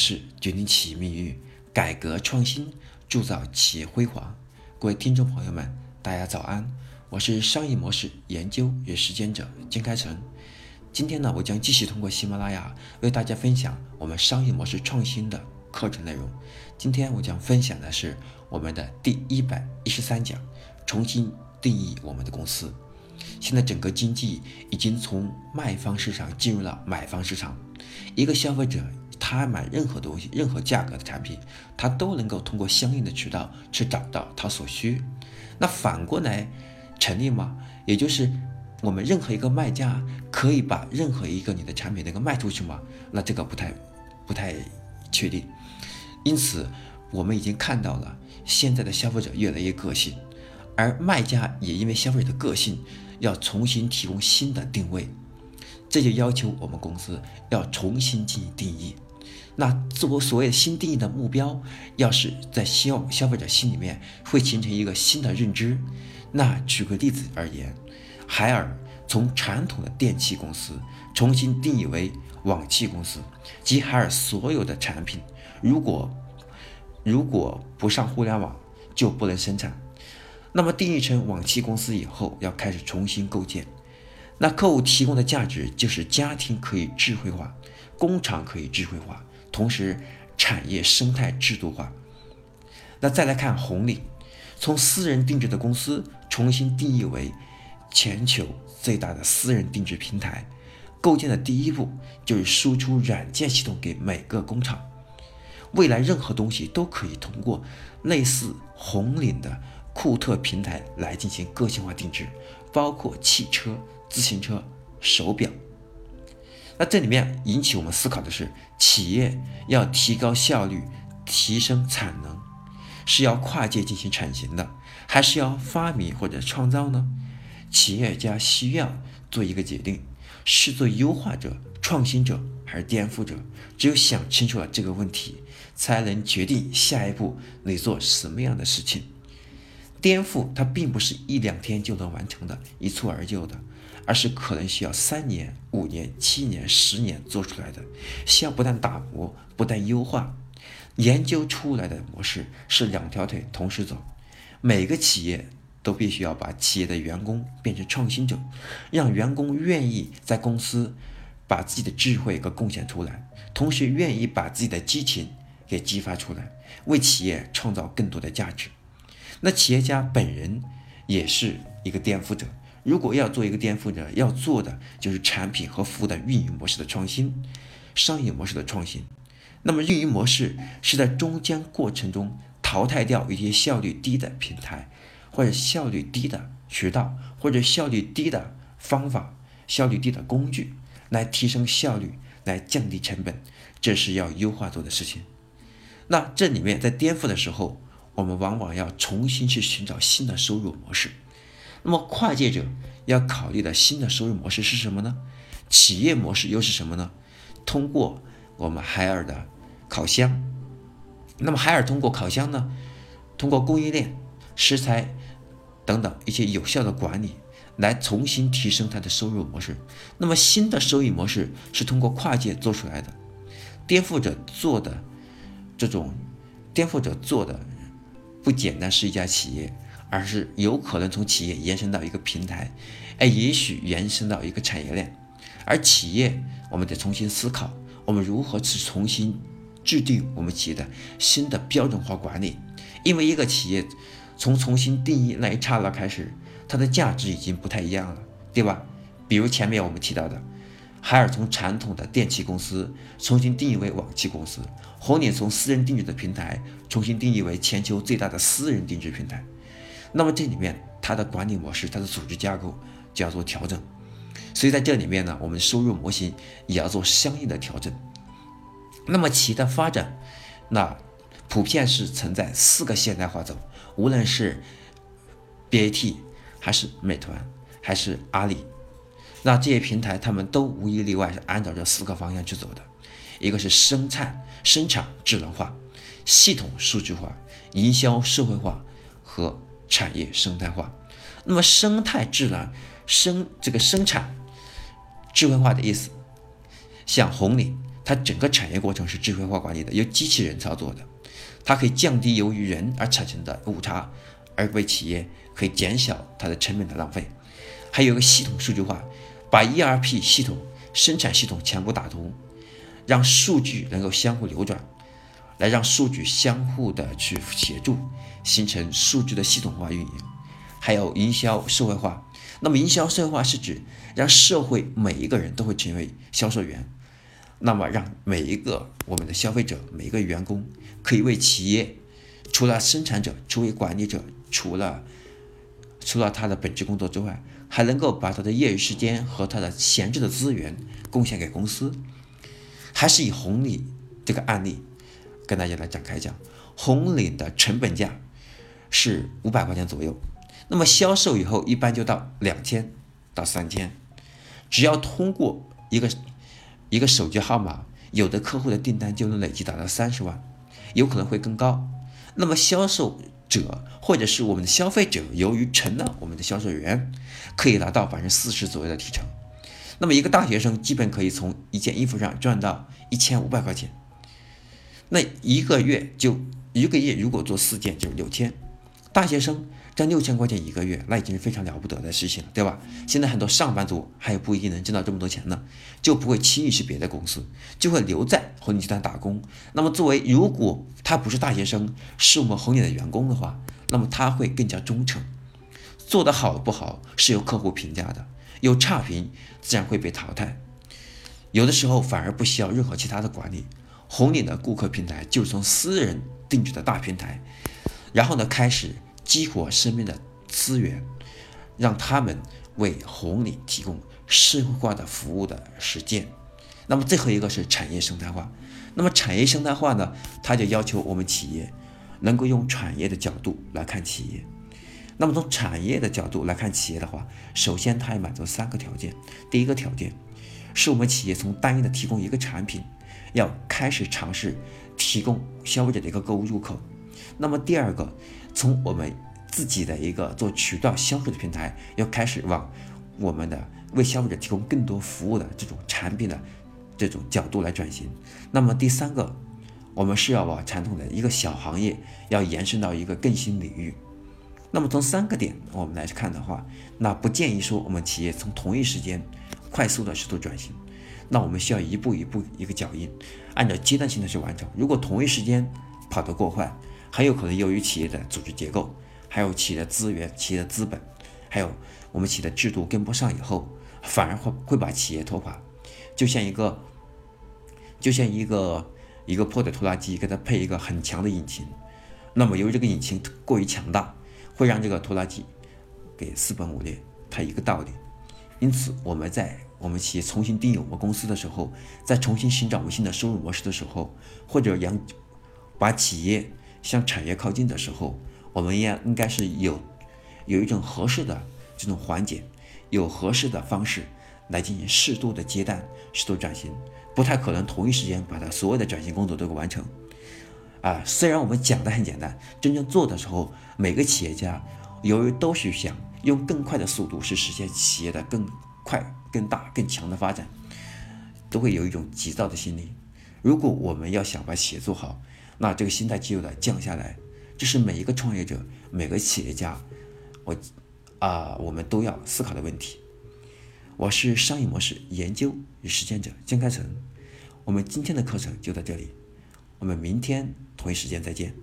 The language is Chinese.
是决定企业命运，改革创新铸造企业辉煌。各位听众朋友们，大家早安，我是商业模式研究与实践者金开成。今天呢，我将继续通过喜马拉雅为大家分享我们商业模式创新的课程内容。今天我将分享的是我们的第一百一十三讲：重新定义我们的公司。现在整个经济已经从卖方市场进入了买方市场，一个消费者。他买任何东西、任何价格的产品，他都能够通过相应的渠道去找到他所需。那反过来成立吗？也就是我们任何一个卖家可以把任何一个你的产品能够卖出去吗？那这个不太不太确定。因此，我们已经看到了现在的消费者越来越个性，而卖家也因为消费者的个性，要重新提供新的定位，这就要求我们公司要重新进行定义。那自我所谓的新定义的目标，要是在消消费者心里面会形成一个新的认知。那举个例子而言，海尔从传统的电器公司重新定义为网器公司，即海尔所有的产品，如果如果不上互联网就不能生产。那么定义成网器公司以后，要开始重新构建。那客户提供的价值就是家庭可以智慧化，工厂可以智慧化。同时，产业生态制度化。那再来看红利，从私人定制的公司重新定义为全球最大的私人定制平台。构建的第一步就是输出软件系统给每个工厂。未来任何东西都可以通过类似红岭的库特平台来进行个性化定制，包括汽车、自行车、手表。那这里面引起我们思考的是，企业要提高效率、提升产能，是要跨界进行产型的，还是要发明或者创造呢？企业家需要做一个决定，是做优化者、创新者，还是颠覆者？只有想清楚了这个问题，才能决定下一步你做什么样的事情。颠覆它并不是一两天就能完成的，一蹴而就的。而是可能需要三年、五年、七年、十年做出来的，需要不断打磨、不断优化，研究出来的模式是两条腿同时走。每个企业都必须要把企业的员工变成创新者，让员工愿意在公司把自己的智慧给贡献出来，同时愿意把自己的激情给激发出来，为企业创造更多的价值。那企业家本人也是一个颠覆者。如果要做一个颠覆者，要做的就是产品和服务的运营模式的创新，商业模式的创新。那么运营模式是在中间过程中淘汰掉一些效率低的平台，或者效率低的渠道，或者效率低的方法、效率低的工具，来提升效率，来降低成本，这是要优化做的事情。那这里面在颠覆的时候，我们往往要重新去寻找新的收入模式。那么跨界者要考虑的新的收入模式是什么呢？企业模式又是什么呢？通过我们海尔的烤箱，那么海尔通过烤箱呢，通过供应链、食材等等一些有效的管理，来重新提升它的收入模式。那么新的收益模式是通过跨界做出来的。颠覆者做的这种，颠覆者做的不简单是一家企业。而是有可能从企业延伸到一个平台，哎，也许延伸到一个产业链。而企业，我们得重新思考，我们如何去重新制定我们企业的新的标准化管理。因为一个企业从重新定义那一刹那开始，它的价值已经不太一样了，对吧？比如前面我们提到的，海尔从传统的电器公司重新定义为网器公司，红岭从私人定制的平台重新定义为全球最大的私人定制平台。那么这里面它的管理模式、它的组织架构就要做调整，所以在这里面呢，我们收入模型也要做相应的调整。那么企业的发展，那普遍是存在四个现代化走，无论是 BAT 还是美团还是阿里，那这些平台他们都无一例外是按照这四个方向去走的，一个是生产生产智能化、系统数据化、营销社会化和。产业生态化，那么生态智能生这个生产智慧化的意思，像红岭，它整个产业过程是智慧化管理的，由机器人操作的，它可以降低由于人而产生的误差，而为企业可以减小它的成本的浪费。还有个系统数据化，把 ERP 系统、生产系统全部打通，让数据能够相互流转，来让数据相互的去协助，形成数据的系统化运营。还有营销社会化，那么营销社会化是指让社会每一个人都会成为销售员，那么让每一个我们的消费者、每一个员工可以为企业，除了生产者、除了管理者、除了除了他的本职工作之外，还能够把他的业余时间和他的闲置的资源贡献给公司。还是以红利这个案例跟大家来展开讲，红领的成本价是五百块钱左右。那么销售以后一般就到两千到三千，只要通过一个一个手机号码，有的客户的订单就能累计达到三十万，有可能会更高。那么销售者或者是我们的消费者，由于成了我们的销售员，可以拿到百分之四十左右的提成。那么一个大学生基本可以从一件衣服上赚到一千五百块钱，那一个月就一个月如果做四件就是六千，大学生。挣六千块钱一个月，那已经是非常了不得的事情了，对吧？现在很多上班族还不一定能挣到这么多钱呢，就不会轻易去别的公司，就会留在红领集团打工。那么，作为如果他不是大学生，是我们红领的员工的话，那么他会更加忠诚。做得好不好是由客户评价的，有差评自然会被淘汰。有的时候反而不需要任何其他的管理，红领的顾客平台就是从私人定制的大平台，然后呢开始。激活身边的资源，让他们为红领提供社会化的服务的实践。那么最后一个是产业生态化。那么产业生态化呢，它就要求我们企业能够用产业的角度来看企业。那么从产业的角度来看企业的话，首先它要满足三个条件。第一个条件是我们企业从单一的提供一个产品，要开始尝试提供消费者的一个购物入口。那么第二个。从我们自己的一个做渠道销售的平台，要开始往我们的为消费者提供更多服务的这种产品的这种角度来转型。那么第三个，我们是要把传统的一个小行业要延伸到一个更新领域。那么从三个点我们来看的话，那不建议说我们企业从同一时间快速的试图转型。那我们需要一步一步一个脚印，按照阶段性的去完成。如果同一时间跑得过快，很有可能由于企业的组织结构，还有企业的资源、企业的资本，还有我们企业的制度跟不上以后，反而会会把企业拖垮。就像一个，就像一个一个破的拖拉机，给它配一个很强的引擎，那么由于这个引擎过于强大，会让这个拖拉机给四分五裂。它一个道理。因此，我们在我们企业重新定义我们公司的时候，在重新寻找我们新的收入模式的时候，或者养把企业。向产业靠近的时候，我们也应该是有有一种合适的这种缓解，有合适的方式来进行适度的接单、适度转型，不太可能同一时间把它所有的转型工作都给完成。啊，虽然我们讲的很简单，真正做的时候，每个企业家由于都是想用更快的速度去实现企业的更快、更大、更强的发展，都会有一种急躁的心理。如果我们要想把企业做好，那这个心态就有了降下来，这是每一个创业者、每个企业家，我啊，我们都要思考的问题。我是商业模式研究与实践者江开成，我们今天的课程就到这里，我们明天同一时间再见。